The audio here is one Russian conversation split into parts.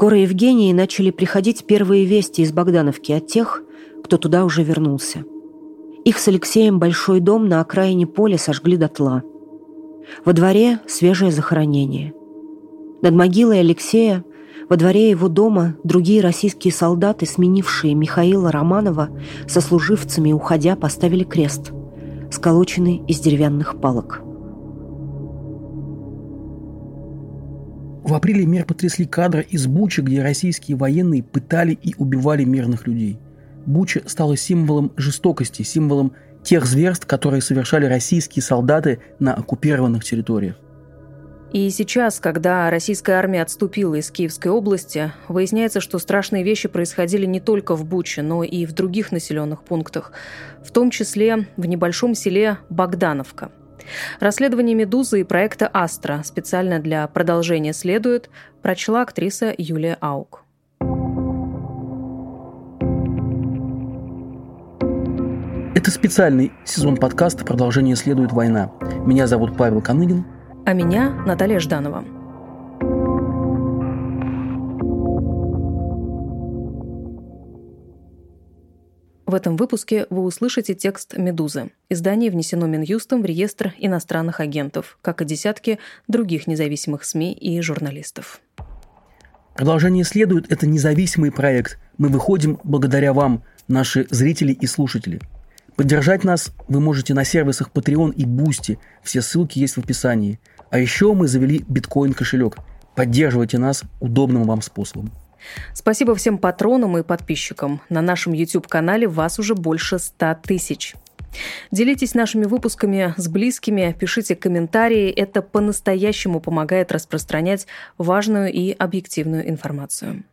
Скоро Евгении начали приходить первые вести из Богдановки от тех, кто туда уже вернулся. Их с Алексеем большой дом на окраине поля сожгли дотла. Во дворе свежее захоронение. Над могилой Алексея во дворе его дома другие российские солдаты, сменившие Михаила Романова, со служивцами, уходя, поставили крест, сколоченный из деревянных палок. В апреле мир потрясли кадры из Бучи, где российские военные пытали и убивали мирных людей. Буча стала символом жестокости, символом тех зверств, которые совершали российские солдаты на оккупированных территориях. И сейчас, когда российская армия отступила из Киевской области, выясняется, что страшные вещи происходили не только в Буче, но и в других населенных пунктах, в том числе в небольшом селе Богдановка. Расследование «Медузы» и проекта «Астра» специально для продолжения следует, прочла актриса Юлия Аук. Это специальный сезон подкаста «Продолжение следует война». Меня зовут Павел Коныгин – а меня Наталья Жданова. В этом выпуске вы услышите текст «Медузы». Издание внесено Минюстом в реестр иностранных агентов, как и десятки других независимых СМИ и журналистов. Продолжение следует. Это независимый проект. Мы выходим благодаря вам, наши зрители и слушатели. Поддержать нас вы можете на сервисах Patreon и Boosty. Все ссылки есть в описании. А еще мы завели биткоин-кошелек. Поддерживайте нас удобным вам способом. Спасибо всем патронам и подписчикам. На нашем YouTube-канале вас уже больше 100 тысяч. Делитесь нашими выпусками с близкими, пишите комментарии. Это по-настоящему помогает распространять важную и объективную информацию.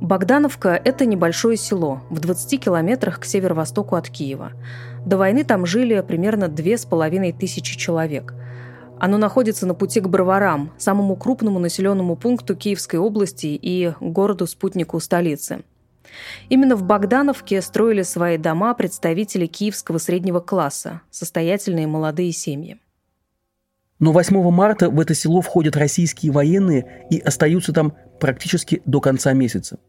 Богдановка – это небольшое село в 20 километрах к северо-востоку от Киева. До войны там жили примерно две с половиной тысячи человек. Оно находится на пути к Броварам, самому крупному населенному пункту Киевской области и городу-спутнику столицы. Именно в Богдановке строили свои дома представители киевского среднего класса, состоятельные молодые семьи. Но 8 марта в это село входят российские военные и остаются там практически до конца месяца.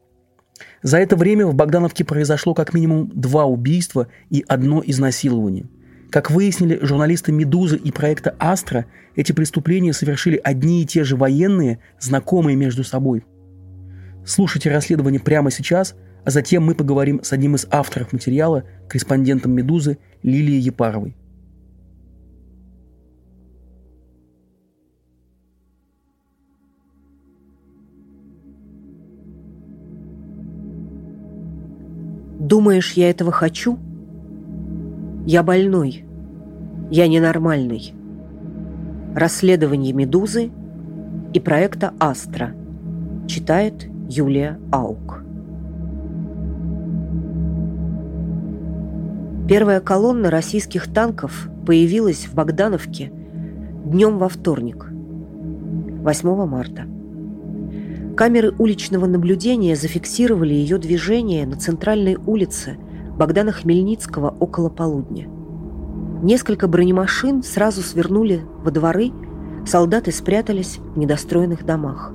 За это время в Богдановке произошло как минимум два убийства и одно изнасилование. Как выяснили журналисты «Медузы» и проекта «Астра», эти преступления совершили одни и те же военные, знакомые между собой. Слушайте расследование прямо сейчас, а затем мы поговорим с одним из авторов материала, корреспондентом «Медузы» Лилией Епаровой. Думаешь, я этого хочу? Я больной. Я ненормальный. Расследование «Медузы» и проекта «Астра». Читает Юлия Аук. Первая колонна российских танков появилась в Богдановке днем во вторник, 8 марта. Камеры уличного наблюдения зафиксировали ее движение на центральной улице Богдана Хмельницкого около полудня. Несколько бронемашин сразу свернули во дворы, солдаты спрятались в недостроенных домах.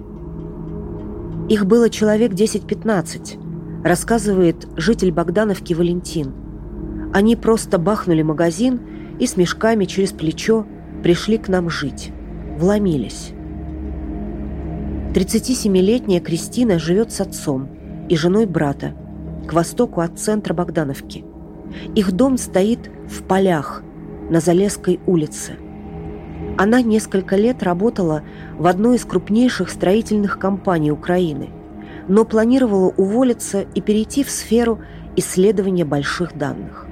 Их было человек 10-15, рассказывает житель Богдановки Валентин. Они просто бахнули магазин и с мешками через плечо пришли к нам жить. Вломились. 37-летняя Кристина живет с отцом и женой брата к востоку от центра Богдановки. Их дом стоит в полях на Залесской улице. Она несколько лет работала в одной из крупнейших строительных компаний Украины, но планировала уволиться и перейти в сферу исследования больших данных.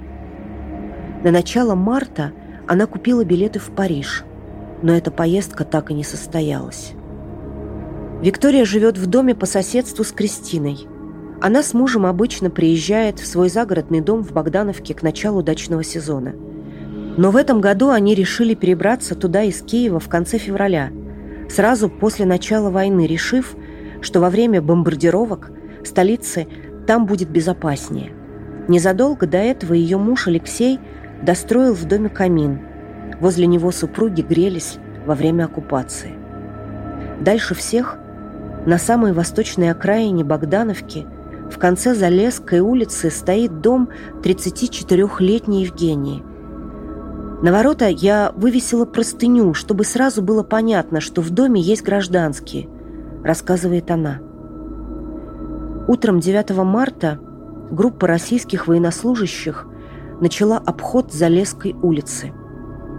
На начало марта она купила билеты в Париж, но эта поездка так и не состоялась. Виктория живет в доме по соседству с Кристиной. Она с мужем обычно приезжает в свой загородный дом в Богдановке к началу дачного сезона. Но в этом году они решили перебраться туда из Киева в конце февраля, сразу после начала войны, решив, что во время бомбардировок столицы там будет безопаснее. Незадолго до этого ее муж Алексей достроил в доме камин. Возле него супруги грелись во время оккупации. Дальше всех, на самой восточной окраине Богдановки, в конце Залесской улицы стоит дом 34-летней Евгении. На ворота я вывесила простыню, чтобы сразу было понятно, что в доме есть гражданские, рассказывает она. Утром 9 марта группа российских военнослужащих начала обход Залесской улицы.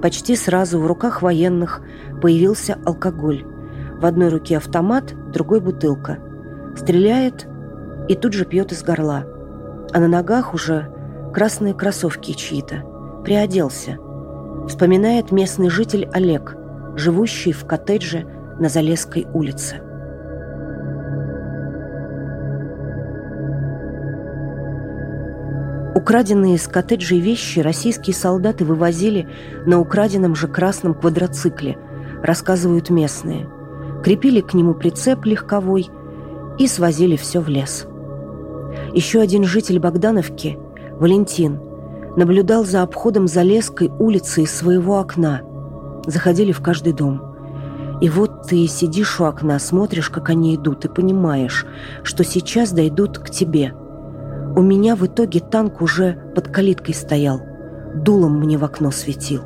Почти сразу в руках военных появился алкоголь. В одной руке автомат, в другой бутылка. Стреляет и тут же пьет из горла. А на ногах уже красные кроссовки чьи-то. Приоделся. Вспоминает местный житель Олег, живущий в коттедже на Залесской улице. Украденные из коттеджей вещи российские солдаты вывозили на украденном же красном квадроцикле, рассказывают местные. Крепили к нему прицеп легковой и свозили все в лес. Еще один житель Богдановки, Валентин, наблюдал за обходом Залесской улицы из своего окна. Заходили в каждый дом. И вот ты сидишь у окна, смотришь, как они идут, и понимаешь, что сейчас дойдут к тебе – у меня в итоге танк уже под калиткой стоял, дулом мне в окно светил.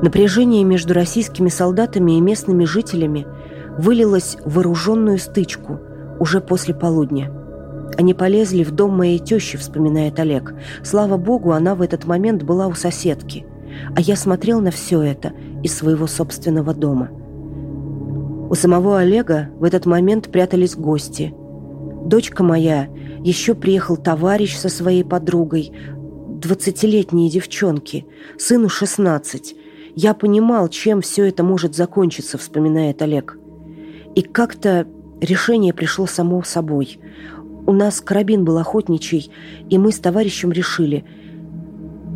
Напряжение между российскими солдатами и местными жителями вылилось в вооруженную стычку уже после полудня. Они полезли в дом моей тещи, вспоминает Олег. Слава богу, она в этот момент была у соседки. А я смотрел на все это из своего собственного дома. У самого Олега в этот момент прятались гости – Дочка моя, еще приехал товарищ со своей подругой, двадцатилетние девчонки, сыну шестнадцать. Я понимал, чем все это может закончиться, вспоминает Олег. И как-то решение пришло само собой. У нас карабин был охотничий, и мы с товарищем решили,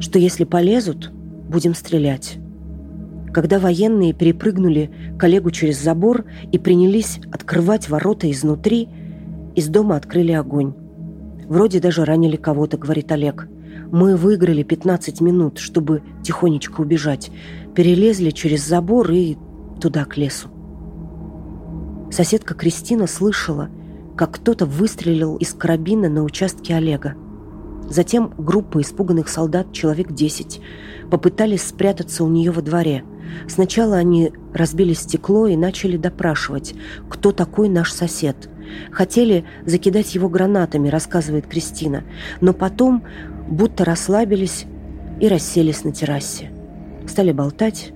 что если полезут, будем стрелять. Когда военные перепрыгнули коллегу через забор и принялись открывать ворота изнутри – из дома открыли огонь. Вроде даже ранили кого-то, говорит Олег. Мы выиграли 15 минут, чтобы тихонечко убежать. Перелезли через забор и туда, к лесу. Соседка Кристина слышала, как кто-то выстрелил из карабина на участке Олега. Затем группа испуганных солдат, человек 10, попытались спрятаться у нее во дворе. Сначала они разбили стекло и начали допрашивать, кто такой наш сосед – Хотели закидать его гранатами, рассказывает Кристина, но потом будто расслабились и расселись на террасе. Стали болтать,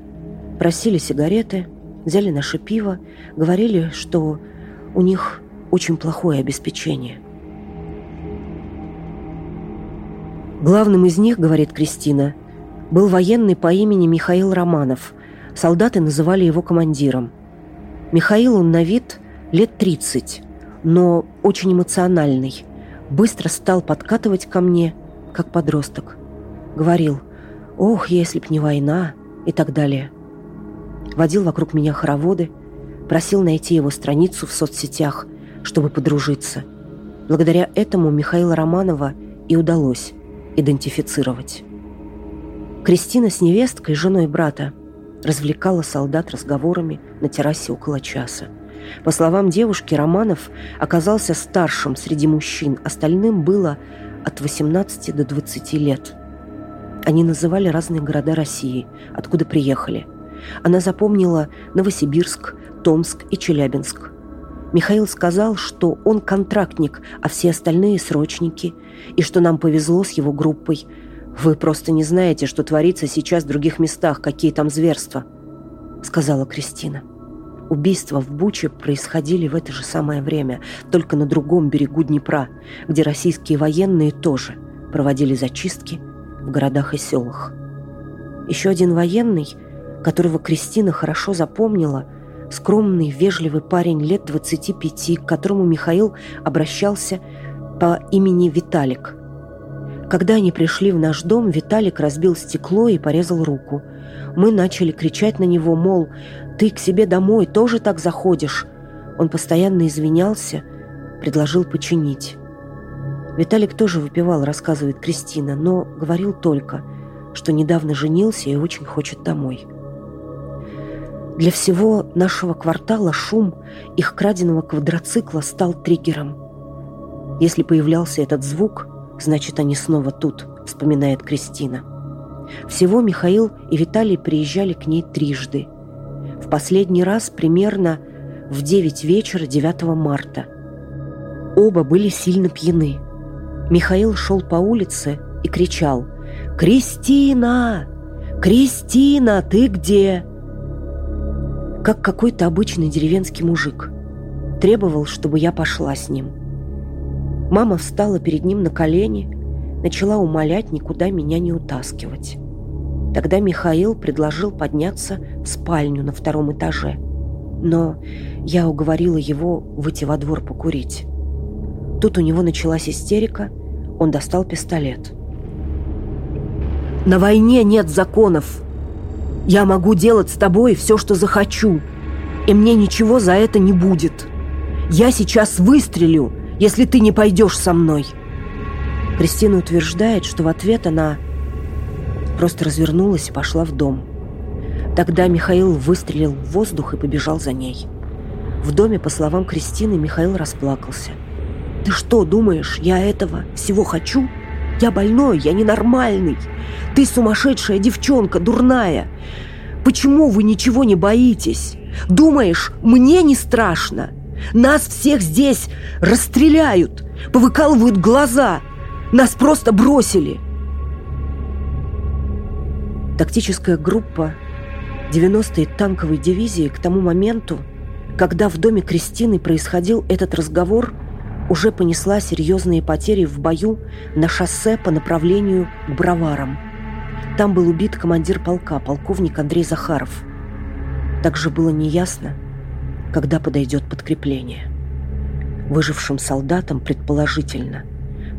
просили сигареты, взяли наше пиво, говорили, что у них очень плохое обеспечение. Главным из них, говорит Кристина, был военный по имени Михаил Романов. Солдаты называли его командиром. Михаил он на вид лет 30, но очень эмоциональный. Быстро стал подкатывать ко мне, как подросток. Говорил «Ох, если б не война» и так далее. Водил вокруг меня хороводы, просил найти его страницу в соцсетях, чтобы подружиться. Благодаря этому Михаила Романова и удалось идентифицировать. Кристина с невесткой, женой брата, развлекала солдат разговорами на террасе около часа. По словам девушки, Романов оказался старшим среди мужчин, остальным было от 18 до 20 лет. Они называли разные города России, откуда приехали. Она запомнила Новосибирск, Томск и Челябинск. Михаил сказал, что он контрактник, а все остальные срочники, и что нам повезло с его группой. «Вы просто не знаете, что творится сейчас в других местах, какие там зверства», — сказала Кристина. Убийства в Буче происходили в это же самое время, только на другом берегу Днепра, где российские военные тоже проводили зачистки в городах и селах. Еще один военный, которого Кристина хорошо запомнила, скромный, вежливый парень лет 25, к которому Михаил обращался по имени Виталик. Когда они пришли в наш дом, Виталик разбил стекло и порезал руку. Мы начали кричать на него, мол, ты к себе домой тоже так заходишь?» Он постоянно извинялся, предложил починить. Виталик тоже выпивал, рассказывает Кристина, но говорил только, что недавно женился и очень хочет домой. Для всего нашего квартала шум их краденого квадроцикла стал триггером. Если появлялся этот звук, значит, они снова тут, вспоминает Кристина. Всего Михаил и Виталий приезжали к ней трижды. В последний раз примерно в 9 вечера 9 марта. Оба были сильно пьяны. Михаил шел по улице и кричал «Кристина! Кристина, ты где?» Как какой-то обычный деревенский мужик. Требовал, чтобы я пошла с ним. Мама встала перед ним на колени, начала умолять никуда меня не утаскивать. Тогда Михаил предложил подняться в спальню на втором этаже. Но я уговорила его выйти во двор покурить. Тут у него началась истерика, он достал пистолет. «На войне нет законов. Я могу делать с тобой все, что захочу, и мне ничего за это не будет. Я сейчас выстрелю, если ты не пойдешь со мной». Кристина утверждает, что в ответ она просто развернулась и пошла в дом. Тогда Михаил выстрелил в воздух и побежал за ней. В доме, по словам Кристины, Михаил расплакался. «Ты что, думаешь, я этого всего хочу? Я больной, я ненормальный. Ты сумасшедшая девчонка, дурная. Почему вы ничего не боитесь? Думаешь, мне не страшно? Нас всех здесь расстреляют, повыкалывают глаза. Нас просто бросили. Тактическая группа 90-й танковой дивизии к тому моменту, когда в доме Кристины происходил этот разговор, уже понесла серьезные потери в бою на шоссе по направлению к Броварам. Там был убит командир полка, полковник Андрей Захаров. Также было неясно, когда подойдет подкрепление. Выжившим солдатам, предположительно,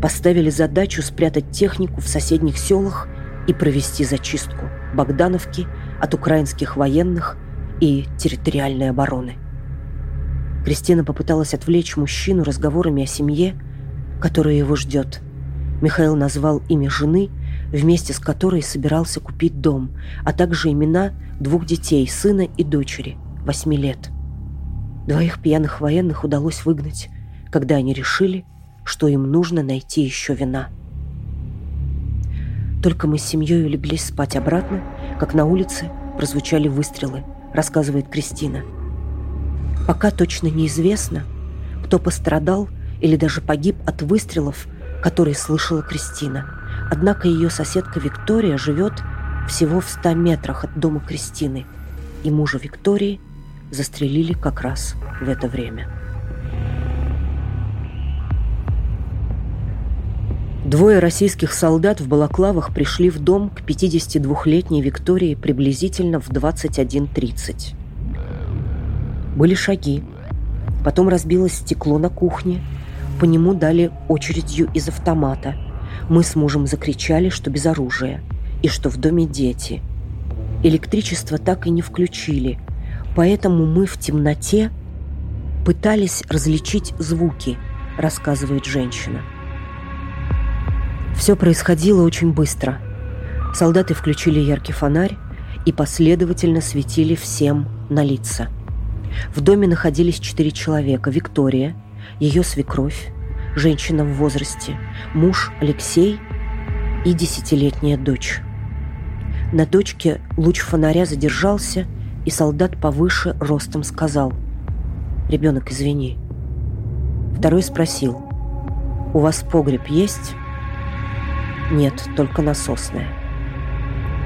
поставили задачу спрятать технику в соседних селах и провести зачистку Богдановки от украинских военных и территориальной обороны. Кристина попыталась отвлечь мужчину разговорами о семье, которая его ждет. Михаил назвал имя жены, вместе с которой собирался купить дом, а также имена двух детей, сына и дочери, восьми лет. Двоих пьяных военных удалось выгнать, когда они решили, что им нужно найти еще вина – только мы с семьей улеглись спать обратно, как на улице прозвучали выстрелы, рассказывает Кристина. Пока точно неизвестно, кто пострадал или даже погиб от выстрелов, которые слышала Кристина. Однако ее соседка Виктория живет всего в 100 метрах от дома Кристины, и мужа Виктории застрелили как раз в это время. Двое российских солдат в балаклавах пришли в дом к 52-летней Виктории приблизительно в 21.30. Были шаги. Потом разбилось стекло на кухне. По нему дали очередью из автомата. Мы с мужем закричали, что без оружия. И что в доме дети. Электричество так и не включили. Поэтому мы в темноте пытались различить звуки, рассказывает женщина. Все происходило очень быстро. Солдаты включили яркий фонарь и последовательно светили всем на лица. В доме находились четыре человека. Виктория, ее свекровь, женщина в возрасте, муж Алексей и десятилетняя дочь. На дочке луч фонаря задержался, и солдат повыше ростом сказал «Ребенок, извини». Второй спросил «У вас погреб есть?» Нет, только насосная.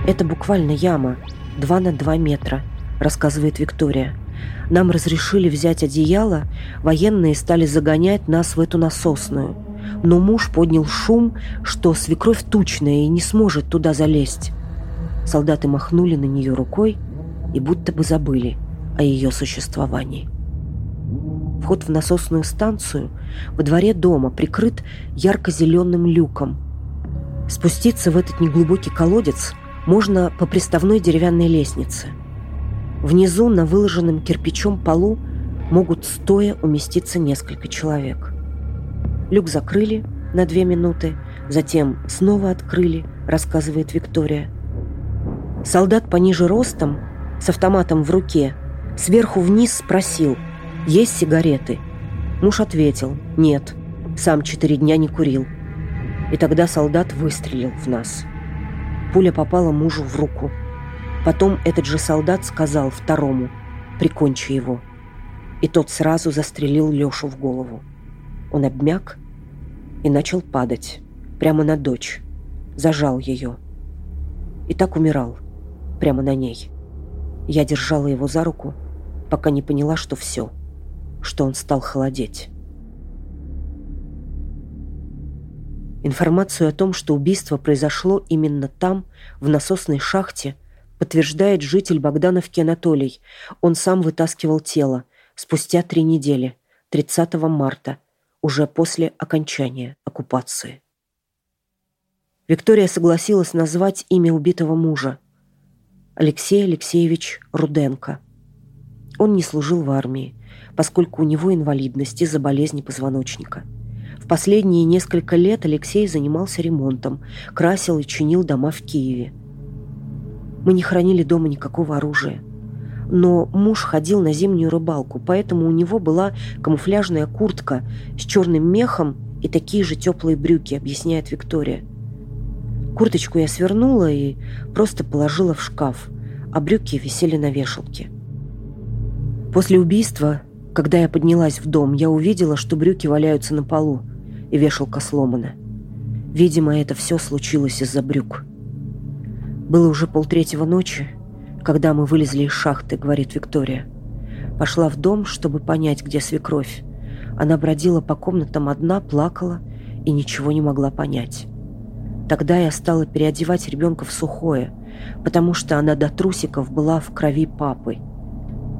Это буквально яма, 2 на 2 метра, рассказывает Виктория. Нам разрешили взять одеяло, военные стали загонять нас в эту насосную. Но муж поднял шум, что свекровь тучная и не сможет туда залезть. Солдаты махнули на нее рукой и будто бы забыли о ее существовании. Вход в насосную станцию во дворе дома прикрыт ярко-зеленым люком – Спуститься в этот неглубокий колодец можно по приставной деревянной лестнице. Внизу на выложенном кирпичом полу могут стоя уместиться несколько человек. Люк закрыли на две минуты, затем снова открыли, рассказывает Виктория. Солдат пониже ростом, с автоматом в руке, Сверху вниз спросил, есть сигареты? Муж ответил, нет, сам четыре дня не курил. И тогда солдат выстрелил в нас. Пуля попала мужу в руку. Потом этот же солдат сказал второму, прикончи его. И тот сразу застрелил Лешу в голову. Он обмяк и начал падать прямо на дочь. Зажал ее. И так умирал прямо на ней. Я держала его за руку, пока не поняла, что все, что он стал холодеть. Информацию о том, что убийство произошло именно там, в насосной шахте, подтверждает житель Богдановки Анатолий. Он сам вытаскивал тело спустя три недели, 30 марта, уже после окончания оккупации. Виктория согласилась назвать имя убитого мужа. Алексей Алексеевич Руденко. Он не служил в армии, поскольку у него инвалидность из-за болезни позвоночника – последние несколько лет Алексей занимался ремонтом, красил и чинил дома в Киеве. Мы не хранили дома никакого оружия. Но муж ходил на зимнюю рыбалку, поэтому у него была камуфляжная куртка с черным мехом и такие же теплые брюки, объясняет Виктория. Курточку я свернула и просто положила в шкаф, а брюки висели на вешалке. После убийства, когда я поднялась в дом, я увидела, что брюки валяются на полу и вешалка сломана. Видимо, это все случилось из-за брюк. Было уже полтретьего ночи, когда мы вылезли из шахты, говорит Виктория. Пошла в дом, чтобы понять, где свекровь. Она бродила по комнатам одна, плакала и ничего не могла понять. Тогда я стала переодевать ребенка в сухое, потому что она до трусиков была в крови папы.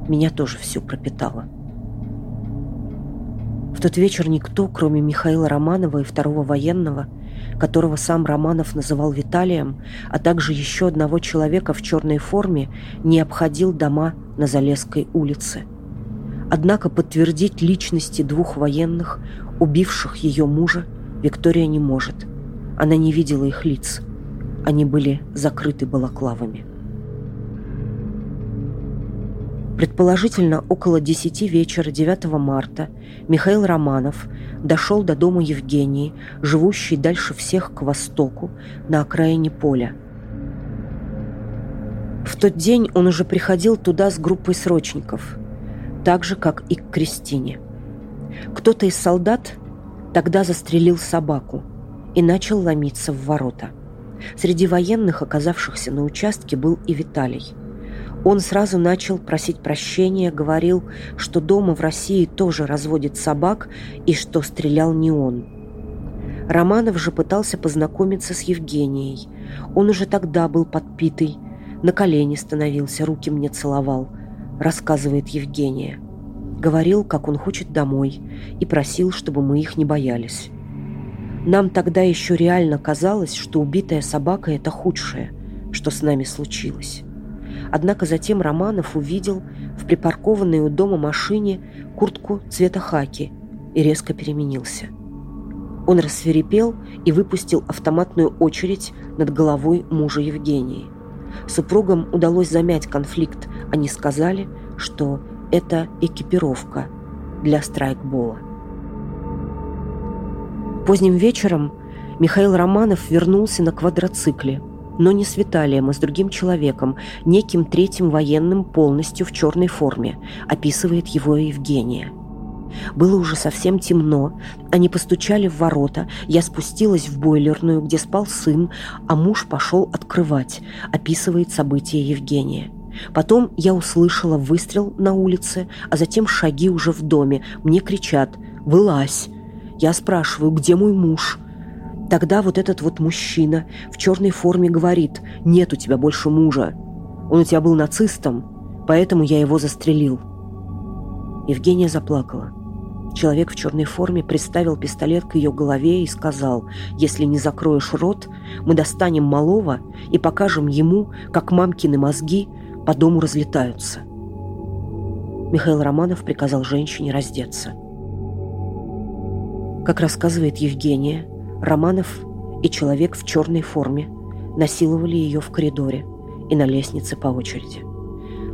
Меня тоже всю пропитала. В тот вечер никто, кроме Михаила Романова и второго военного, которого сам Романов называл Виталием, а также еще одного человека в черной форме, не обходил дома на Залесской улице. Однако подтвердить личности двух военных, убивших ее мужа, Виктория не может. Она не видела их лиц. Они были закрыты балаклавами. Предположительно, около 10 вечера 9 марта Михаил Романов дошел до дома Евгении, живущей дальше всех к востоку, на окраине поля. В тот день он уже приходил туда с группой срочников, так же, как и к Кристине. Кто-то из солдат тогда застрелил собаку и начал ломиться в ворота. Среди военных, оказавшихся на участке, был и Виталий – он сразу начал просить прощения, говорил, что дома в России тоже разводит собак и что стрелял не он. Романов же пытался познакомиться с Евгенией. Он уже тогда был подпитый, на колени становился, руки мне целовал, рассказывает Евгения. Говорил, как он хочет домой, и просил, чтобы мы их не боялись. Нам тогда еще реально казалось, что убитая собака – это худшее, что с нами случилось. Однако затем Романов увидел в припаркованной у дома машине куртку цвета хаки и резко переменился. Он рассверепел и выпустил автоматную очередь над головой мужа Евгении. Супругам удалось замять конфликт. Они сказали, что это экипировка для страйкбола. Поздним вечером Михаил Романов вернулся на квадроцикле – но не с Виталием, а с другим человеком, неким третьим военным полностью в черной форме, описывает его Евгения. Было уже совсем темно, они постучали в ворота, я спустилась в бойлерную, где спал сын, а муж пошел открывать, описывает события Евгения. Потом я услышала выстрел на улице, а затем шаги уже в доме. Мне кричат «Вылазь!» Я спрашиваю, где мой муж? Тогда вот этот вот мужчина в черной форме говорит, нет у тебя больше мужа. Он у тебя был нацистом, поэтому я его застрелил. Евгения заплакала. Человек в черной форме приставил пистолет к ее голове и сказал, если не закроешь рот, мы достанем малого и покажем ему, как мамкины мозги по дому разлетаются. Михаил Романов приказал женщине раздеться. Как рассказывает Евгения, Романов и человек в черной форме насиловали ее в коридоре и на лестнице по очереди.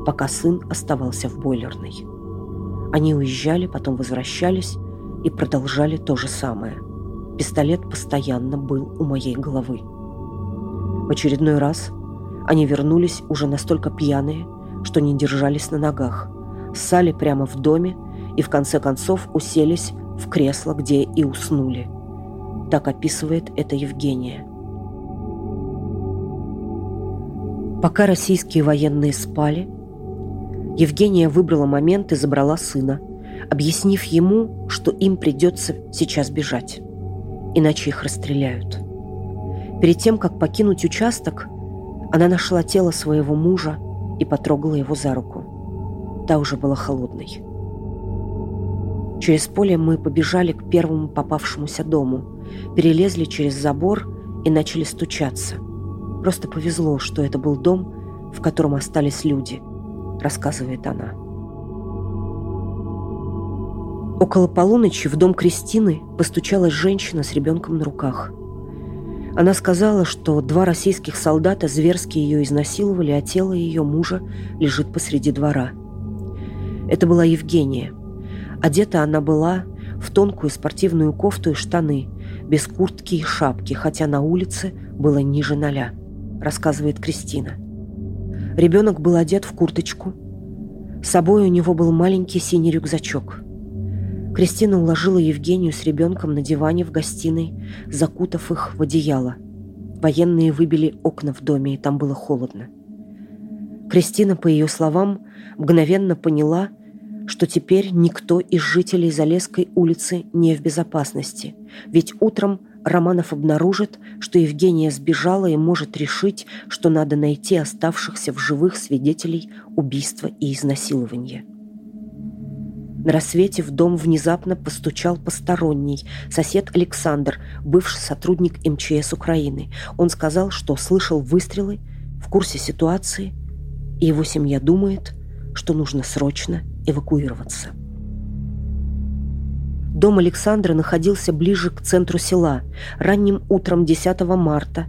пока сын оставался в бойлерной. Они уезжали, потом возвращались и продолжали то же самое. Пистолет постоянно был у моей головы. В очередной раз они вернулись уже настолько пьяные, что не держались на ногах, ссали прямо в доме и в конце концов уселись в кресло, где и уснули. Так описывает это Евгения. Пока российские военные спали, Евгения выбрала момент и забрала сына, объяснив ему, что им придется сейчас бежать, иначе их расстреляют. Перед тем, как покинуть участок, она нашла тело своего мужа и потрогала его за руку. Та уже была холодной. Через поле мы побежали к первому попавшемуся дому, перелезли через забор и начали стучаться. Просто повезло, что это был дом, в котором остались люди, рассказывает она. Около полуночи в дом Кристины постучалась женщина с ребенком на руках. Она сказала, что два российских солдата зверски ее изнасиловали, а тело ее мужа лежит посреди двора. Это была Евгения – Одета она была в тонкую спортивную кофту и штаны, без куртки и шапки, хотя на улице было ниже ноля, рассказывает Кристина. Ребенок был одет в курточку. С собой у него был маленький синий рюкзачок. Кристина уложила Евгению с ребенком на диване в гостиной, закутав их в одеяло. Военные выбили окна в доме, и там было холодно. Кристина, по ее словам, мгновенно поняла – что теперь никто из жителей Залесской улицы не в безопасности, ведь утром Романов обнаружит, что Евгения сбежала и может решить, что надо найти оставшихся в живых свидетелей убийства и изнасилования. На рассвете в дом внезапно постучал посторонний, сосед Александр, бывший сотрудник МЧС Украины. Он сказал, что слышал выстрелы, в курсе ситуации, и его семья думает, что нужно срочно эвакуироваться. Дом Александра находился ближе к центру села. Ранним утром 10 марта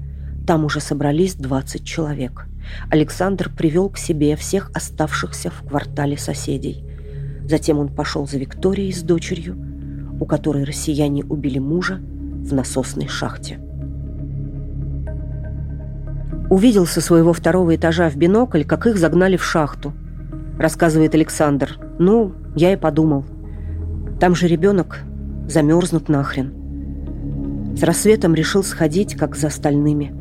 там уже собрались 20 человек. Александр привел к себе всех оставшихся в квартале соседей. Затем он пошел за Викторией с дочерью, у которой россияне убили мужа в насосной шахте. Увидел со своего второго этажа в бинокль, как их загнали в шахту – рассказывает Александр. Ну, я и подумал. Там же ребенок замерзнут нахрен. С рассветом решил сходить, как за остальными.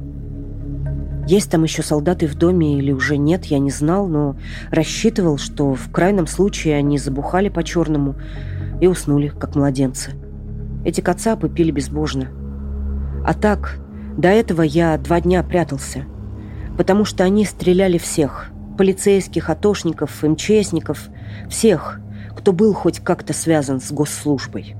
Есть там еще солдаты в доме или уже нет, я не знал, но рассчитывал, что в крайнем случае они забухали по-черному и уснули, как младенцы. Эти кацапы пили безбожно. А так, до этого я два дня прятался, потому что они стреляли всех – полицейских, атошников, МЧСников, всех, кто был хоть как-то связан с госслужбой.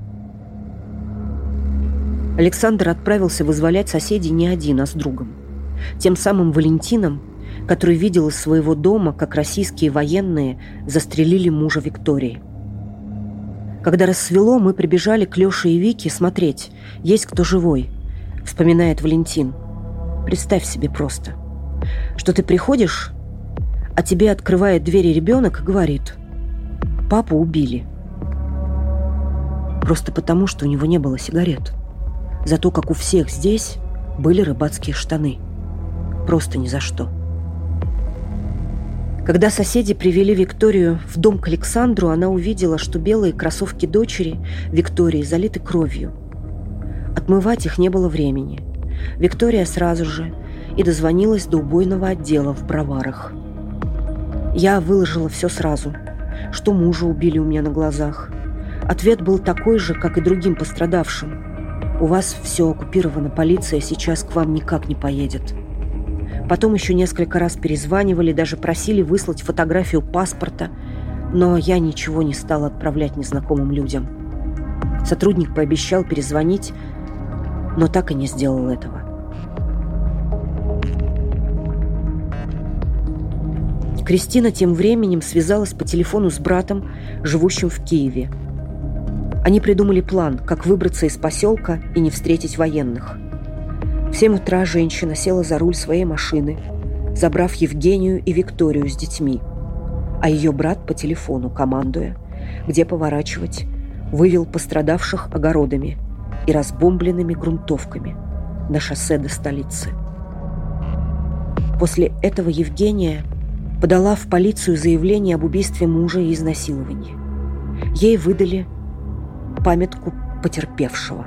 Александр отправился вызволять соседей не один, а с другом. Тем самым Валентином, который видел из своего дома, как российские военные застрелили мужа Виктории. Когда рассвело, мы прибежали к Леше и Вике смотреть, есть кто живой, вспоминает Валентин. Представь себе просто, что ты приходишь а тебе открывает двери ребенок и говорит «Папу убили». Просто потому, что у него не было сигарет. Зато, как у всех здесь, были рыбацкие штаны. Просто ни за что. Когда соседи привели Викторию в дом к Александру, она увидела, что белые кроссовки дочери Виктории залиты кровью. Отмывать их не было времени. Виктория сразу же и дозвонилась до убойного отдела в Броварах – я выложила все сразу, что мужа убили у меня на глазах. Ответ был такой же, как и другим пострадавшим. У вас все оккупировано, полиция сейчас к вам никак не поедет. Потом еще несколько раз перезванивали, даже просили выслать фотографию паспорта, но я ничего не стала отправлять незнакомым людям. Сотрудник пообещал перезвонить, но так и не сделал этого. Кристина тем временем связалась по телефону с братом, живущим в Киеве. Они придумали план, как выбраться из поселка и не встретить военных. В 7 утра женщина села за руль своей машины, забрав Евгению и Викторию с детьми. а ее брат по телефону, командуя, где поворачивать, вывел пострадавших огородами и разбомбленными грунтовками на шоссе до столицы. После этого Евгения подала в полицию заявление об убийстве мужа и изнасиловании. Ей выдали памятку потерпевшего.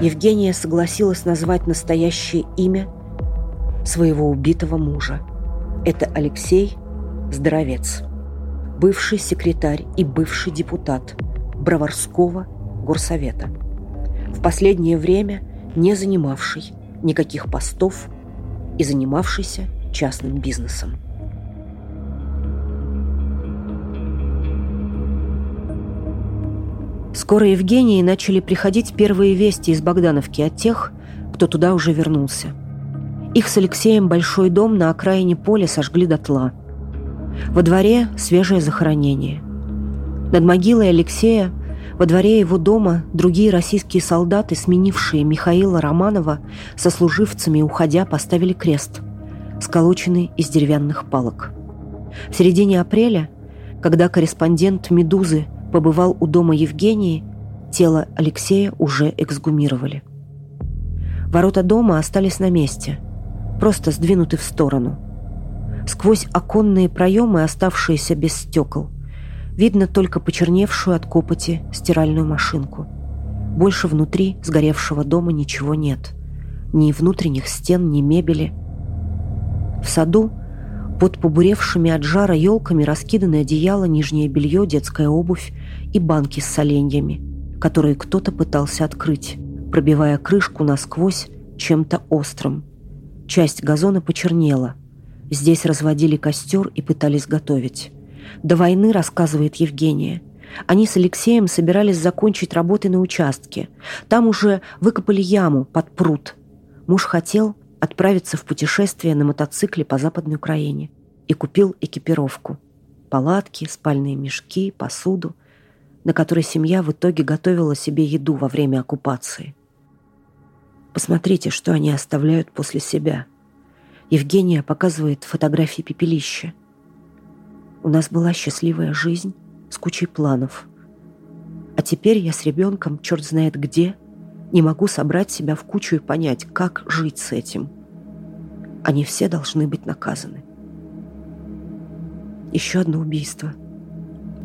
Евгения согласилась назвать настоящее имя своего убитого мужа. Это Алексей Здоровец, бывший секретарь и бывший депутат Броварского горсовета. В последнее время не занимавший никаких постов и занимавшийся частным бизнесом. Скоро Евгении начали приходить первые вести из Богдановки от тех, кто туда уже вернулся. Их с Алексеем большой дом на окраине поля сожгли дотла. Во дворе свежее захоронение. Над могилой Алексея во дворе его дома другие российские солдаты, сменившие Михаила Романова, со служивцами, уходя, поставили крест, сколоченный из деревянных палок. В середине апреля, когда корреспондент «Медузы» побывал у дома Евгении, тело Алексея уже эксгумировали. Ворота дома остались на месте, просто сдвинуты в сторону. Сквозь оконные проемы, оставшиеся без стекол – Видно только почерневшую от копоти стиральную машинку. Больше внутри сгоревшего дома ничего нет. Ни внутренних стен, ни мебели. В саду под побуревшими от жара елками раскиданы одеяло, нижнее белье, детская обувь и банки с соленьями, которые кто-то пытался открыть, пробивая крышку насквозь чем-то острым. Часть газона почернела. Здесь разводили костер и пытались готовить. До войны, рассказывает Евгения, они с Алексеем собирались закончить работы на участке. Там уже выкопали яму под пруд. Муж хотел отправиться в путешествие на мотоцикле по Западной Украине и купил экипировку. Палатки, спальные мешки, посуду, на которой семья в итоге готовила себе еду во время оккупации. Посмотрите, что они оставляют после себя. Евгения показывает фотографии пепелища. У нас была счастливая жизнь с кучей планов. А теперь я с ребенком, черт знает где, не могу собрать себя в кучу и понять, как жить с этим. Они все должны быть наказаны. Еще одно убийство,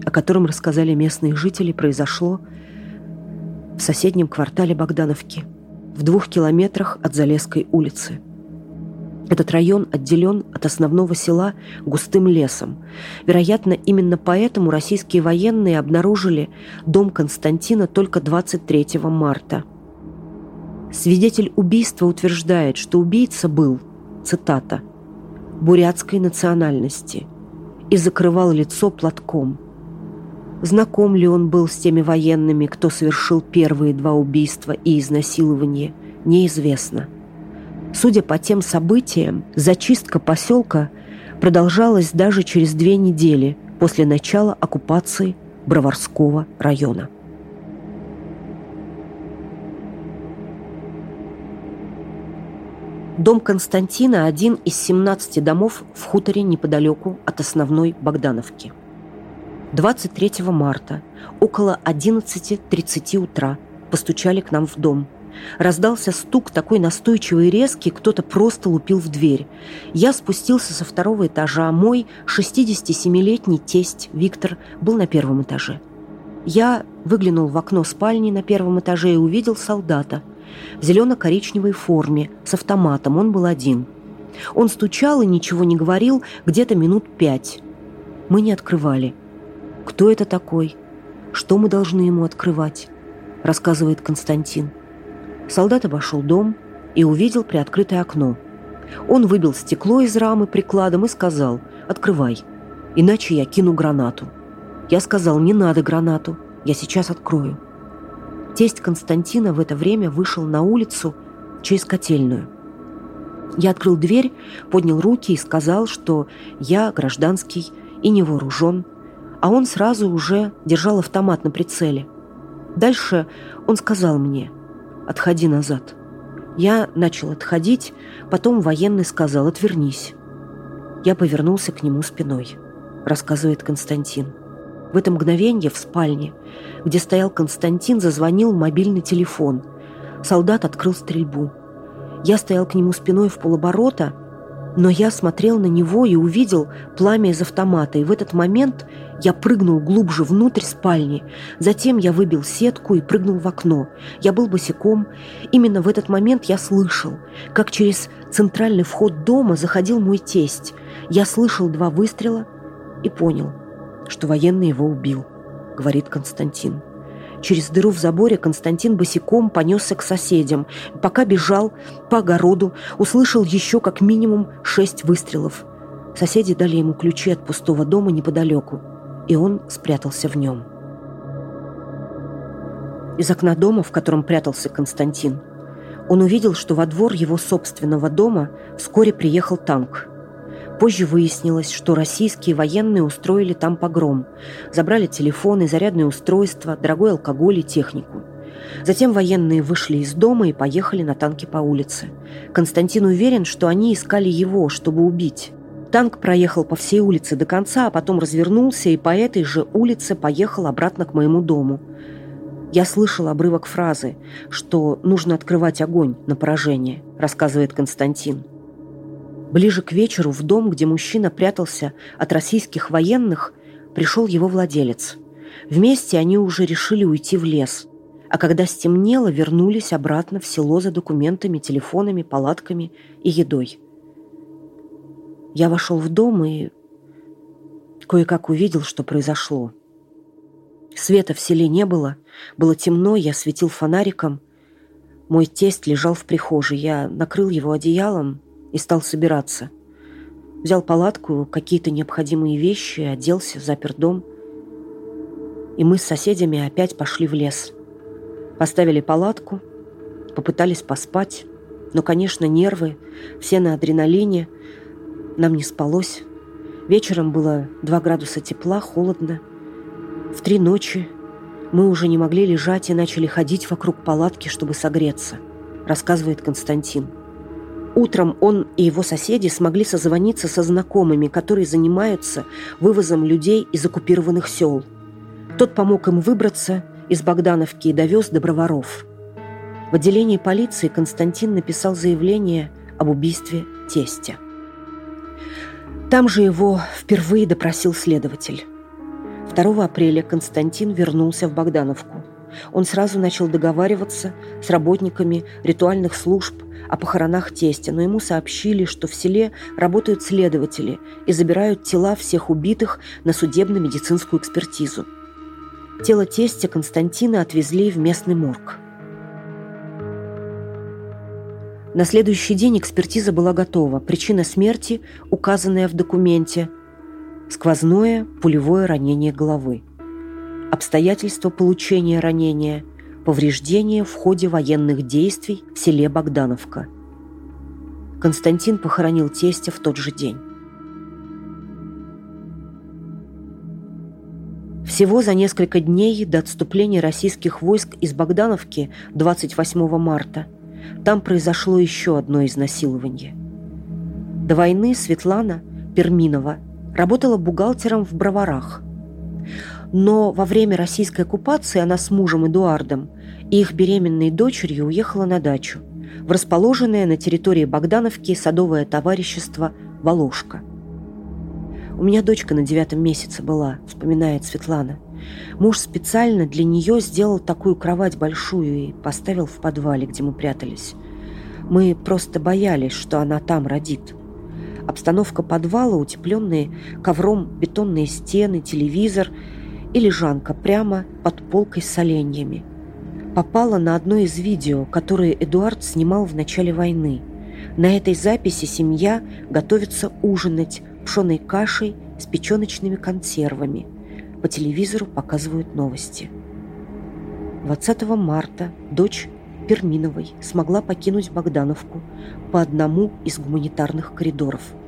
о котором рассказали местные жители, произошло в соседнем квартале Богдановки, в двух километрах от Залесской улицы – этот район отделен от основного села густым лесом. Вероятно, именно поэтому российские военные обнаружили дом Константина только 23 марта. Свидетель убийства утверждает, что убийца был, цитата, «бурятской национальности» и закрывал лицо платком. Знаком ли он был с теми военными, кто совершил первые два убийства и изнасилования, неизвестно. Судя по тем событиям, зачистка поселка продолжалась даже через две недели после начала оккупации Броварского района. Дом Константина – один из 17 домов в хуторе неподалеку от основной Богдановки. 23 марта около 11.30 утра постучали к нам в дом – Раздался стук такой настойчивый и резкий, кто-то просто лупил в дверь. Я спустился со второго этажа. Мой 67-летний тесть Виктор был на первом этаже. Я выглянул в окно спальни на первом этаже и увидел солдата в зелено-коричневой форме с автоматом. Он был один. Он стучал и ничего не говорил где-то минут пять. Мы не открывали. Кто это такой? Что мы должны ему открывать? Рассказывает Константин. Солдат обошел дом и увидел приоткрытое окно. Он выбил стекло из рамы прикладом и сказал «Открывай, иначе я кину гранату». Я сказал «Не надо гранату, я сейчас открою». Тесть Константина в это время вышел на улицу через котельную. Я открыл дверь, поднял руки и сказал, что я гражданский и не вооружен, а он сразу уже держал автомат на прицеле. Дальше он сказал мне – Отходи назад. Я начал отходить, потом военный сказал «Отвернись». Я повернулся к нему спиной, рассказывает Константин. В это мгновение в спальне, где стоял Константин, зазвонил мобильный телефон. Солдат открыл стрельбу. Я стоял к нему спиной в полоборота, но я смотрел на него и увидел пламя из автомата, и в этот момент я прыгнул глубже внутрь спальни. Затем я выбил сетку и прыгнул в окно. Я был босиком. Именно в этот момент я слышал, как через центральный вход дома заходил мой тесть. Я слышал два выстрела и понял, что военный его убил, говорит Константин. Через дыру в заборе Константин босиком понесся к соседям. Пока бежал по огороду, услышал еще как минимум шесть выстрелов. Соседи дали ему ключи от пустого дома неподалеку, и он спрятался в нем. Из окна дома, в котором прятался Константин, он увидел, что во двор его собственного дома вскоре приехал танк – Позже выяснилось, что российские военные устроили там погром. Забрали телефоны, зарядные устройства, дорогой алкоголь и технику. Затем военные вышли из дома и поехали на танке по улице. Константин уверен, что они искали его, чтобы убить. Танк проехал по всей улице до конца, а потом развернулся и по этой же улице поехал обратно к моему дому. Я слышал обрывок фразы, что нужно открывать огонь на поражение, рассказывает Константин. Ближе к вечеру в дом, где мужчина прятался от российских военных, пришел его владелец. Вместе они уже решили уйти в лес. А когда стемнело, вернулись обратно в село за документами, телефонами, палатками и едой. Я вошел в дом и кое-как увидел, что произошло. Света в селе не было, было темно, я светил фонариком. Мой тесть лежал в прихожей, я накрыл его одеялом, и стал собираться. Взял палатку, какие-то необходимые вещи, оделся, запер дом. И мы с соседями опять пошли в лес. Поставили палатку, попытались поспать. Но, конечно, нервы, все на адреналине. Нам не спалось. Вечером было 2 градуса тепла, холодно. В три ночи мы уже не могли лежать и начали ходить вокруг палатки, чтобы согреться, рассказывает Константин. Утром он и его соседи смогли созвониться со знакомыми, которые занимаются вывозом людей из оккупированных сел. Тот помог им выбраться из Богдановки и довез до Броваров. В отделении полиции Константин написал заявление об убийстве тестя. Там же его впервые допросил следователь. 2 апреля Константин вернулся в Богдановку. Он сразу начал договариваться с работниками ритуальных служб о похоронах тестя, но ему сообщили, что в селе работают следователи и забирают тела всех убитых на судебно-медицинскую экспертизу. Тело тестя Константина отвезли в местный морг. На следующий день экспертиза была готова. Причина смерти, указанная в документе – сквозное пулевое ранение головы. Обстоятельства получения ранения – повреждения в ходе военных действий в селе Богдановка. Константин похоронил тестя в тот же день. Всего за несколько дней до отступления российских войск из Богдановки 28 марта там произошло еще одно изнасилование. До войны Светлана Перминова работала бухгалтером в Броварах. Но во время российской оккупации она с мужем Эдуардом и их беременной дочерью уехала на дачу, в расположенное на территории Богдановки садовое товарищество «Волошка». «У меня дочка на девятом месяце была», — вспоминает Светлана. Муж специально для нее сделал такую кровать большую и поставил в подвале, где мы прятались. Мы просто боялись, что она там родит. Обстановка подвала, утепленные ковром бетонные стены, телевизор — и лежанка прямо под полкой с оленями. Попала на одно из видео, которые Эдуард снимал в начале войны. На этой записи семья готовится ужинать пшеной кашей с печеночными консервами. По телевизору показывают новости. 20 марта дочь Перминовой смогла покинуть Богдановку по одному из гуманитарных коридоров –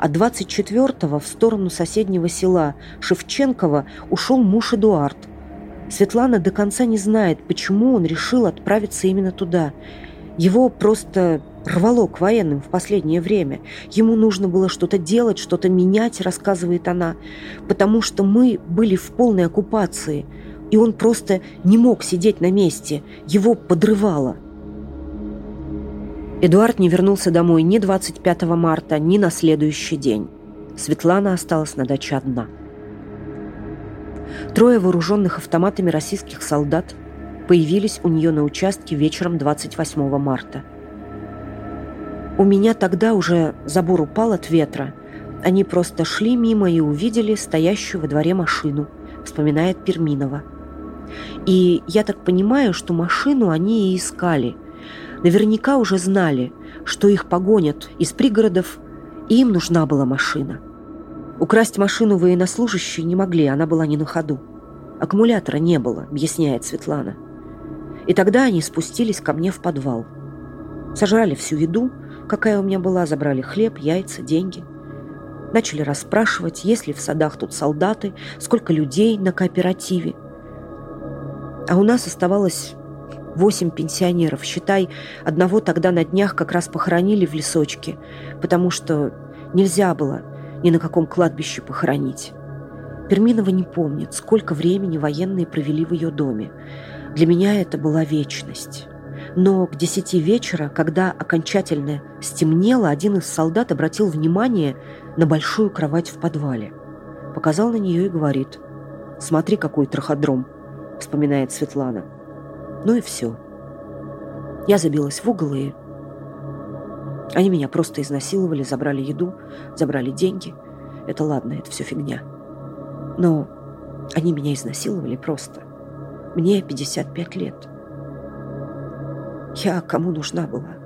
а 24-го в сторону соседнего села Шевченкова ушел муж Эдуард. Светлана до конца не знает, почему он решил отправиться именно туда. Его просто рвало к военным в последнее время. Ему нужно было что-то делать, что-то менять, рассказывает она, потому что мы были в полной оккупации, и он просто не мог сидеть на месте, его подрывало. Эдуард не вернулся домой ни 25 марта, ни на следующий день. Светлана осталась на даче одна. Трое вооруженных автоматами российских солдат появились у нее на участке вечером 28 марта. У меня тогда уже забор упал от ветра. Они просто шли мимо и увидели стоящую во дворе машину, вспоминает Перминова. И я так понимаю, что машину они и искали. Наверняка уже знали, что их погонят из пригородов, и им нужна была машина. Украсть машину военнослужащие не могли, она была не на ходу. Аккумулятора не было, объясняет Светлана. И тогда они спустились ко мне в подвал. Сожрали всю еду, какая у меня была, забрали хлеб, яйца, деньги. Начали расспрашивать, есть ли в садах тут солдаты, сколько людей на кооперативе. А у нас оставалось восемь пенсионеров. Считай, одного тогда на днях как раз похоронили в лесочке, потому что нельзя было ни на каком кладбище похоронить. Перминова не помнит, сколько времени военные провели в ее доме. Для меня это была вечность. Но к десяти вечера, когда окончательно стемнело, один из солдат обратил внимание на большую кровать в подвале. Показал на нее и говорит «Смотри, какой траходром», — вспоминает Светлана. Ну и все. Я забилась в угол и они меня просто изнасиловали, забрали еду, забрали деньги. Это ладно, это все фигня. Но они меня изнасиловали просто. Мне 55 лет. Я кому нужна была?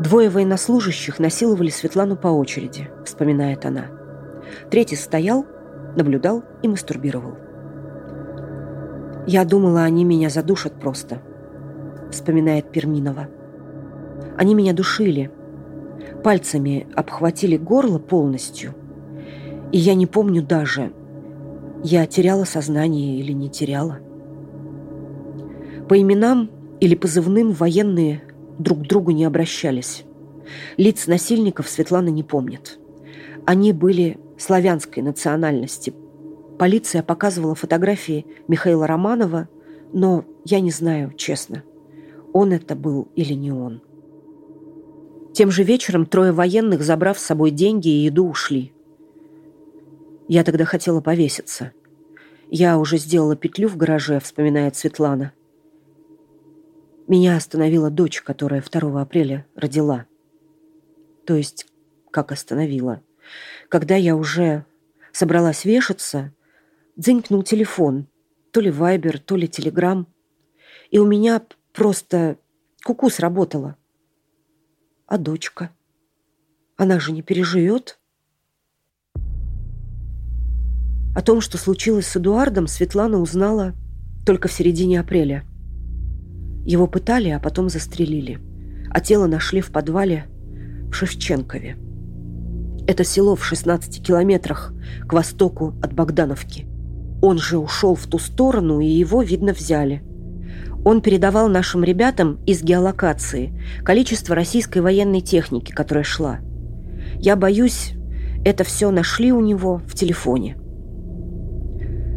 Двое военнослужащих насиловали Светлану по очереди, вспоминает она. Третий стоял, наблюдал и мастурбировал. Я думала, они меня задушат просто – вспоминает Перминова. Они меня душили, пальцами обхватили горло полностью, и я не помню даже, я теряла сознание или не теряла. По именам или позывным военные друг к другу не обращались. Лиц насильников Светлана не помнит. Они были славянской национальности. Полиция показывала фотографии Михаила Романова, но я не знаю, честно он это был или не он. Тем же вечером трое военных, забрав с собой деньги и еду, ушли. Я тогда хотела повеситься. Я уже сделала петлю в гараже, вспоминает Светлана. Меня остановила дочь, которая 2 апреля родила. То есть, как остановила? Когда я уже собралась вешаться, дзынькнул телефон. То ли Вайбер, то ли Телеграм. И у меня Просто куку сработала. А дочка? Она же не переживет? О том, что случилось с Эдуардом, Светлана узнала только в середине апреля. Его пытали, а потом застрелили. А тело нашли в подвале в Шевченкове. Это село в 16 километрах к востоку от Богдановки. Он же ушел в ту сторону, и его, видно, взяли – он передавал нашим ребятам из геолокации количество российской военной техники, которая шла. Я боюсь, это все нашли у него в телефоне.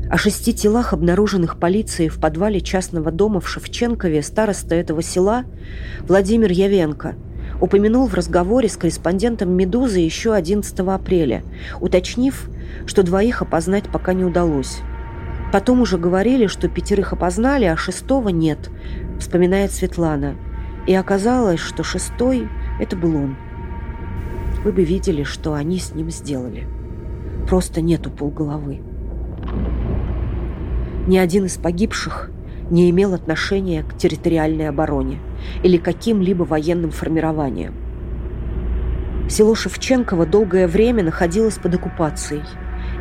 О шести телах, обнаруженных полицией в подвале частного дома в Шевченкове, староста этого села Владимир Явенко упомянул в разговоре с корреспондентом «Медузы» еще 11 апреля, уточнив, что двоих опознать пока не удалось. Потом уже говорили, что пятерых опознали, а шестого нет, вспоминает Светлана. И оказалось, что шестой – это был он. Вы бы видели, что они с ним сделали. Просто нету полголовы. Ни один из погибших не имел отношения к территориальной обороне или каким-либо военным формированиям. Село Шевченково долгое время находилось под оккупацией,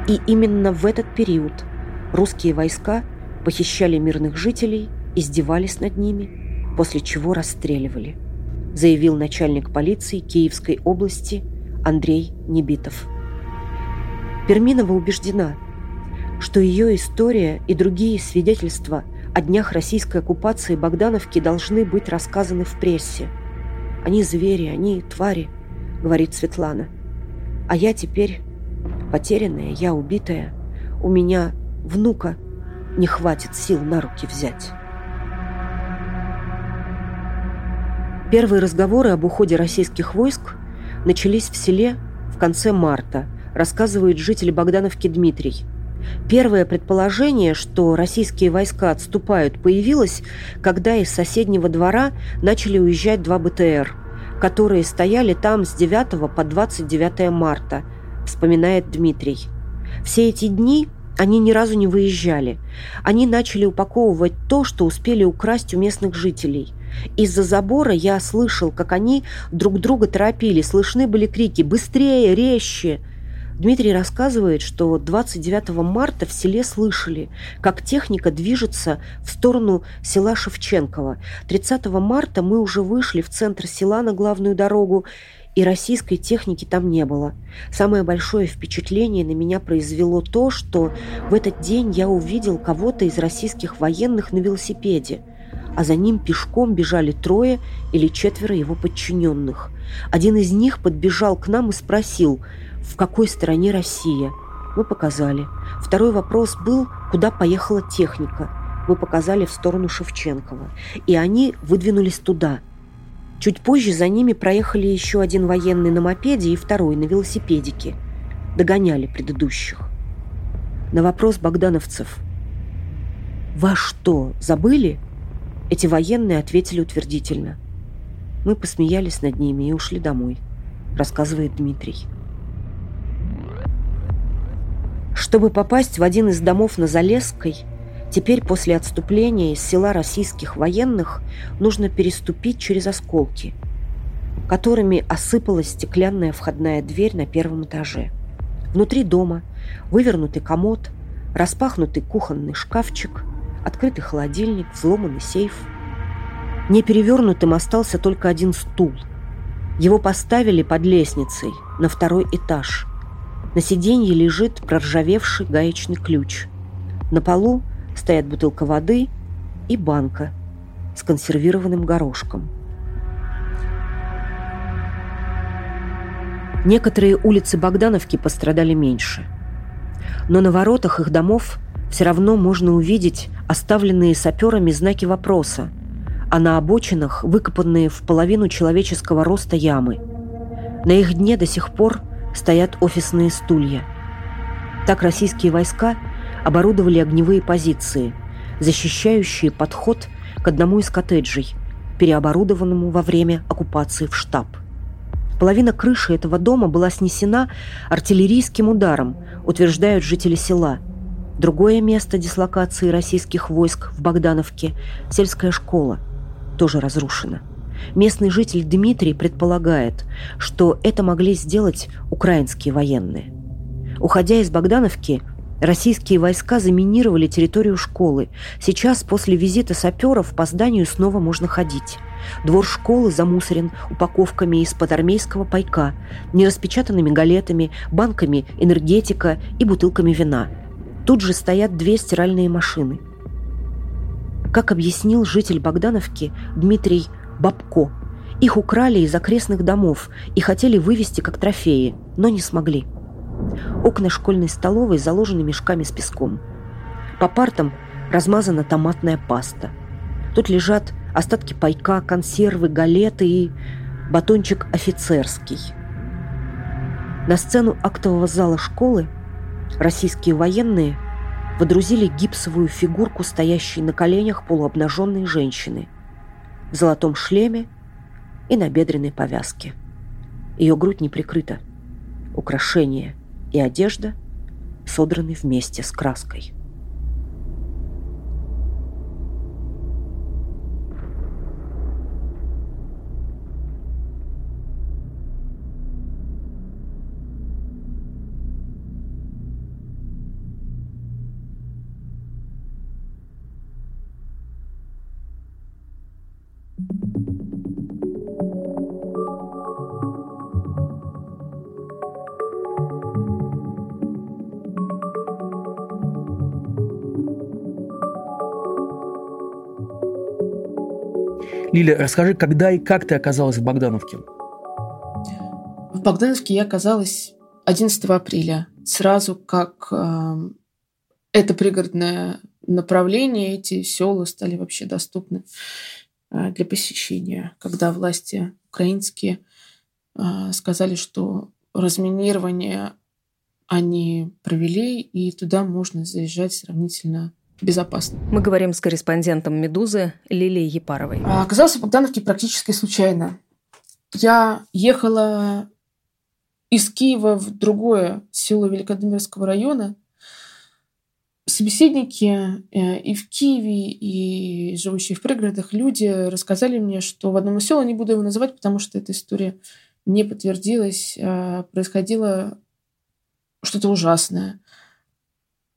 и именно в этот период – Русские войска похищали мирных жителей, издевались над ними, после чего расстреливали, заявил начальник полиции Киевской области Андрей Небитов. Перминова убеждена, что ее история и другие свидетельства о днях российской оккупации Богдановки должны быть рассказаны в прессе. Они звери, они твари, говорит Светлана. А я теперь потерянная, я убитая. У меня внука не хватит сил на руки взять. Первые разговоры об уходе российских войск начались в селе в конце марта, рассказывает житель Богдановки Дмитрий. Первое предположение, что российские войска отступают, появилось, когда из соседнего двора начали уезжать два БТР, которые стояли там с 9 по 29 марта, вспоминает Дмитрий. Все эти дни они ни разу не выезжали. Они начали упаковывать то, что успели украсть у местных жителей. Из-за забора я слышал, как они друг друга торопили. Слышны были крики «Быстрее! Резче!» Дмитрий рассказывает, что 29 марта в селе слышали, как техника движется в сторону села Шевченково. 30 марта мы уже вышли в центр села на главную дорогу, и российской техники там не было. Самое большое впечатление на меня произвело то, что в этот день я увидел кого-то из российских военных на велосипеде, а за ним пешком бежали трое или четверо его подчиненных. Один из них подбежал к нам и спросил – в какой стороне Россия. Мы показали. Второй вопрос был, куда поехала техника. Мы показали в сторону Шевченкова. И они выдвинулись туда. Чуть позже за ними проехали еще один военный на мопеде и второй на велосипедике. Догоняли предыдущих. На вопрос богдановцев «Вас что, забыли?» Эти военные ответили утвердительно. Мы посмеялись над ними и ушли домой, рассказывает Дмитрий. Чтобы попасть в один из домов на Залесской, теперь после отступления из села российских военных нужно переступить через осколки, которыми осыпалась стеклянная входная дверь на первом этаже. Внутри дома вывернутый комод, распахнутый кухонный шкафчик, открытый холодильник, взломанный сейф. Не перевернутым остался только один стул. Его поставили под лестницей на второй этаж – на сиденье лежит проржавевший гаечный ключ. На полу стоят бутылка воды и банка с консервированным горошком. Некоторые улицы Богдановки пострадали меньше. Но на воротах их домов все равно можно увидеть оставленные саперами знаки вопроса, а на обочинах выкопанные в половину человеческого роста ямы. На их дне до сих пор стоят офисные стулья. Так российские войска оборудовали огневые позиции, защищающие подход к одному из коттеджей, переоборудованному во время оккупации в штаб. Половина крыши этого дома была снесена артиллерийским ударом, утверждают жители села. Другое место дислокации российских войск в Богдановке – сельская школа, тоже разрушена. Местный житель Дмитрий предполагает, что это могли сделать украинские военные. Уходя из Богдановки, российские войска заминировали территорию школы. Сейчас, после визита саперов, по зданию снова можно ходить. Двор школы замусорен упаковками из-под армейского пайка, нераспечатанными галетами, банками энергетика и бутылками вина. Тут же стоят две стиральные машины. Как объяснил житель Богдановки Дмитрий Бабко. Их украли из окрестных домов и хотели вывести как трофеи, но не смогли. Окна школьной столовой заложены мешками с песком. По партам размазана томатная паста. Тут лежат остатки пайка, консервы, галеты и батончик офицерский. На сцену актового зала школы российские военные водрузили гипсовую фигурку, стоящей на коленях полуобнаженной женщины – в золотом шлеме и на бедренной повязке. Ее грудь не прикрыта. Украшения и одежда содраны вместе с краской. Лиля, расскажи, когда и как ты оказалась в Богдановке? В Богдановке я оказалась 11 апреля, сразу как э, это пригородное направление, эти села стали вообще доступны э, для посещения, когда власти украинские э, сказали, что разминирование они провели, и туда можно заезжать сравнительно безопасно. Мы говорим с корреспондентом «Медузы» Лилией Епаровой. А, оказался в Богдановке практически случайно. Я ехала из Киева в другое село Великодмирского района. Собеседники э, и в Киеве, и живущие в пригородах люди рассказали мне, что в одном из сел, не буду его называть, потому что эта история не подтвердилась, а происходило что-то ужасное.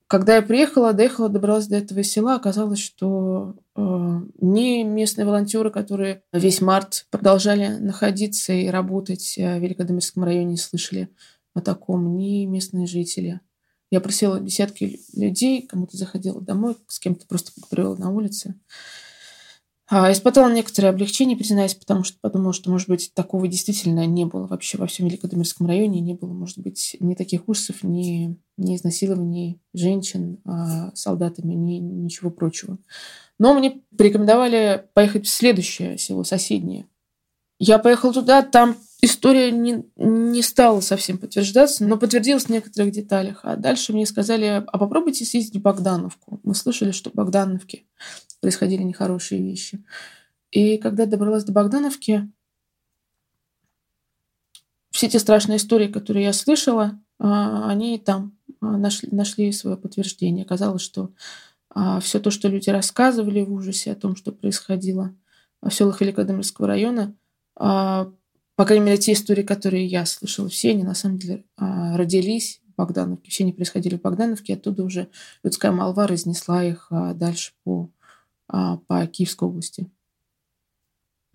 Когда я приехала, доехала, добралась до этого села, оказалось, что э, ни местные волонтеры, которые весь март продолжали находиться и работать э, в Великодомирском районе, не слышали о таком, ни местные жители. Я просила десятки людей, кому-то заходила домой, с кем-то просто поговорила на улице. А, испытала некоторое облегчение, признаюсь, потому что подумала, что, может быть, такого действительно не было вообще во всем Великодомирском районе. Не было, может быть, ни таких ужасов, ни, ни изнасилований женщин а, солдатами, ни ничего прочего. Но мне порекомендовали поехать в следующее село, соседнее. Я поехала туда, там история не, не стала совсем подтверждаться, но подтвердилась в некоторых деталях. А дальше мне сказали, а попробуйте съездить в Богдановку. Мы слышали, что в Богдановке происходили нехорошие вещи. И когда добралась до Богдановки, все те страшные истории, которые я слышала, а, они там а, нашли, нашли свое подтверждение. Оказалось, что а, все то, что люди рассказывали в ужасе о том, что происходило в селах Великодомирского района, по крайней мере, те истории, которые я слышала, все они на самом деле родились в Богдановке, все они происходили в Богдановке, оттуда уже людская молва разнесла их дальше по, по Киевской области.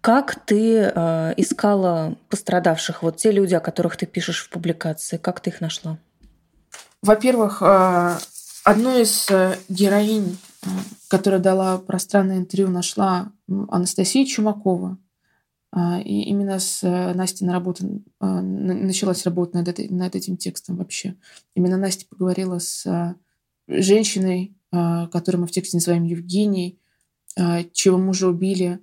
Как ты э, искала пострадавших, вот те люди, о которых ты пишешь в публикации, как ты их нашла? Во-первых, э, одну из героинь, которая дала пространное интервью, нашла Анастасия Чумакова. А, и именно с э, Настей на работу, а, началась работа над, этой, над этим текстом вообще. Именно Настя поговорила с а, женщиной, которую мы в тексте называем Евгенией, чего мужа убили,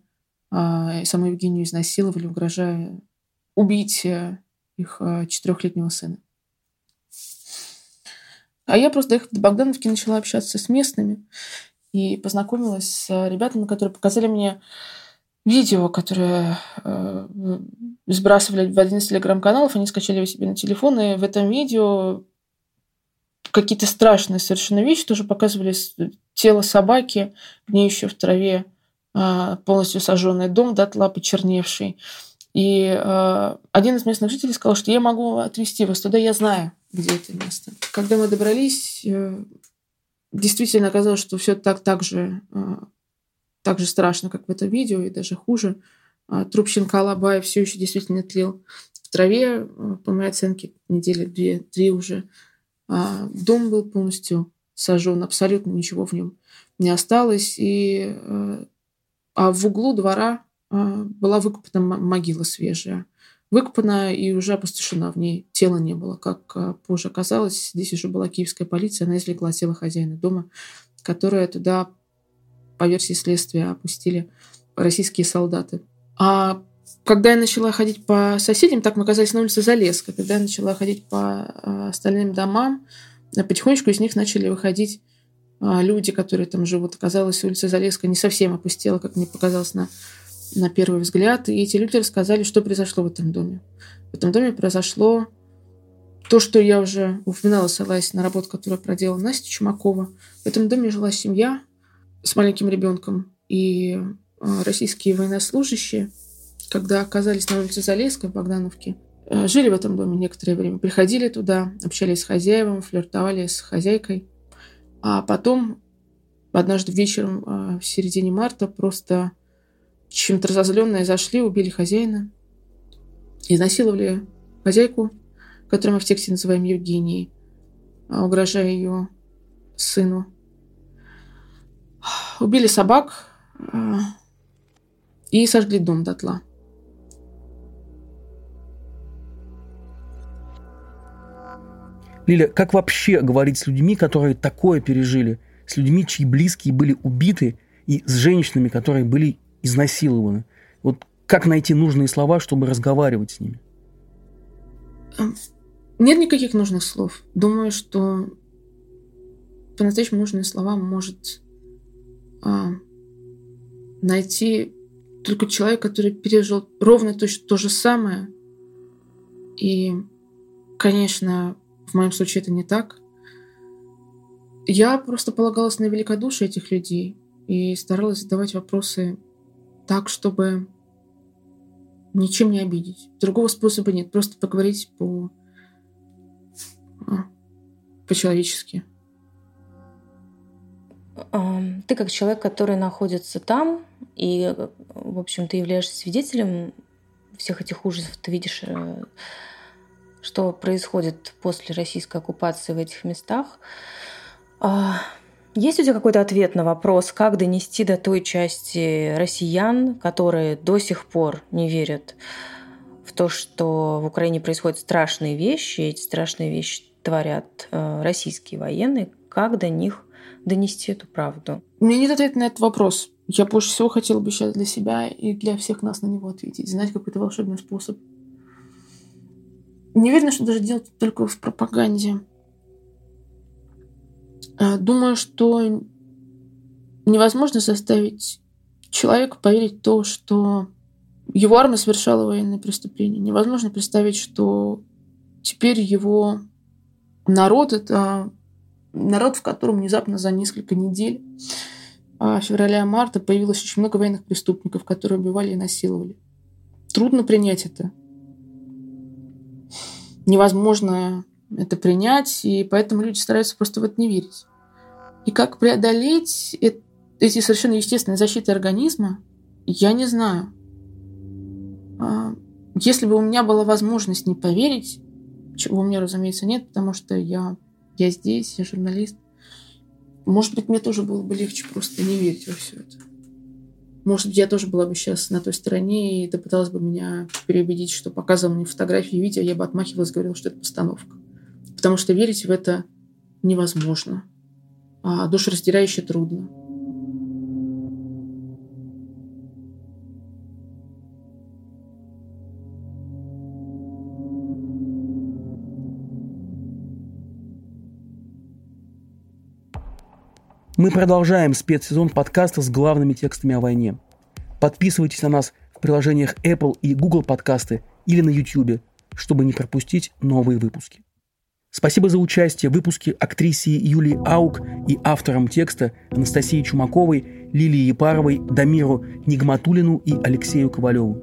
саму Евгению изнасиловали, угрожая убить э, их четырехлетнего сына. А я просто, доехав до Богдановки, начала общаться с местными и познакомилась с ребятами, которые показали мне видео, которые э, сбрасывали в один из телеграм-каналов, они скачали его себе на телефон, и в этом видео какие-то страшные совершенно вещи тоже показывали тело собаки, гниющее в траве, э, полностью сожженный дом, дотла почерневший. И э, один из местных жителей сказал, что я могу отвезти вас туда, я знаю, где это место. Когда мы добрались, э, действительно оказалось, что все так, так же э, так же страшно, как в этом видео, и даже хуже. А, труп щенка Алабая все еще действительно тлел в траве, а, по моей оценке, недели две-три уже. А, дом был полностью сожжен, абсолютно ничего в нем не осталось. И, а в углу двора была выкопана могила свежая. Выкопана и уже опустошена, в ней тела не было. Как позже оказалось, здесь уже была киевская полиция, она извлекла тело хозяина дома, которая туда по версии следствия, опустили российские солдаты. А когда я начала ходить по соседям, так мы оказались на улице Залеска, когда я начала ходить по остальным домам, потихонечку из них начали выходить а, люди, которые там живут. Оказалось, улица Залеска не совсем опустела, как мне показалось на, на первый взгляд. И эти люди рассказали, что произошло в этом доме. В этом доме произошло то, что я уже упоминала, ссылаясь на работу, которую проделала Настя Чумакова. В этом доме жила семья, с маленьким ребенком. И а, российские военнослужащие, когда оказались на улице Залесской в Богдановке, жили в этом доме некоторое время, приходили туда, общались с хозяевами, флиртовали с хозяйкой. А потом однажды вечером а, в середине марта просто чем-то разозленные зашли, убили хозяина, изнасиловали хозяйку, которую мы в тексте называем Евгенией, а, угрожая ее сыну убили собак. Э, и сожгли дом дотла. Лиля, как вообще говорить с людьми, которые такое пережили? С людьми, чьи близкие были убиты, и с женщинами, которые были изнасилованы? Вот как найти нужные слова, чтобы разговаривать с ними? Эм, нет никаких нужных слов. Думаю, что по-настоящему нужные слова может а, найти только человек, который пережил ровно то, то же самое. И, конечно, в моем случае это не так. Я просто полагалась на великодушие этих людей и старалась задавать вопросы так, чтобы ничем не обидеть. Другого способа нет. Просто поговорить по а, по-человечески. Ты как человек, который находится там, и, в общем, ты являешься свидетелем всех этих ужасов, ты видишь, э, что происходит после российской оккупации в этих местах. А, есть у тебя какой-то ответ на вопрос, как донести до той части россиян, которые до сих пор не верят в то, что в Украине происходят страшные вещи, эти страшные вещи творят э, российские военные, как до них донести эту правду? У меня нет ответа на этот вопрос. Я больше всего хотела бы сейчас для себя и для всех нас на него ответить, знать какой-то волшебный способ. Не уверена, что даже делать только в пропаганде. А, думаю, что невозможно заставить человека поверить в то, что его армия совершала военные преступления. Невозможно представить, что теперь его народ — это народ, в котором внезапно за несколько недель а февраля-марта появилось очень много военных преступников, которые убивали и насиловали. Трудно принять это. Невозможно это принять, и поэтому люди стараются просто в это не верить. И как преодолеть эти совершенно естественные защиты организма, я не знаю. А, если бы у меня была возможность не поверить, чего у меня, разумеется, нет, потому что я, я здесь, я журналист. Может быть, мне тоже было бы легче просто не верить во все это. Может быть, я тоже была бы сейчас на той стороне и попыталась бы меня переубедить, что показывал мне фотографии и видео, я бы отмахивалась, говорила, что это постановка. Потому что верить в это невозможно. А душераздирающе трудно. Мы продолжаем спецсезон подкаста с главными текстами о войне. Подписывайтесь на нас в приложениях Apple и Google подкасты или на YouTube, чтобы не пропустить новые выпуски. Спасибо за участие в выпуске актрисе Юлии Аук и авторам текста Анастасии Чумаковой, Лилии Епаровой, Дамиру Нигматулину и Алексею Ковалеву.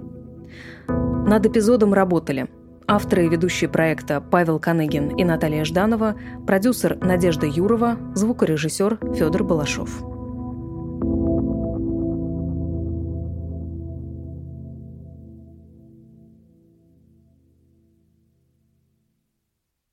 Над эпизодом работали – Авторы и ведущие проекта Павел Каныгин и Наталья Жданова, продюсер Надежда Юрова, звукорежиссер Федор Балашов.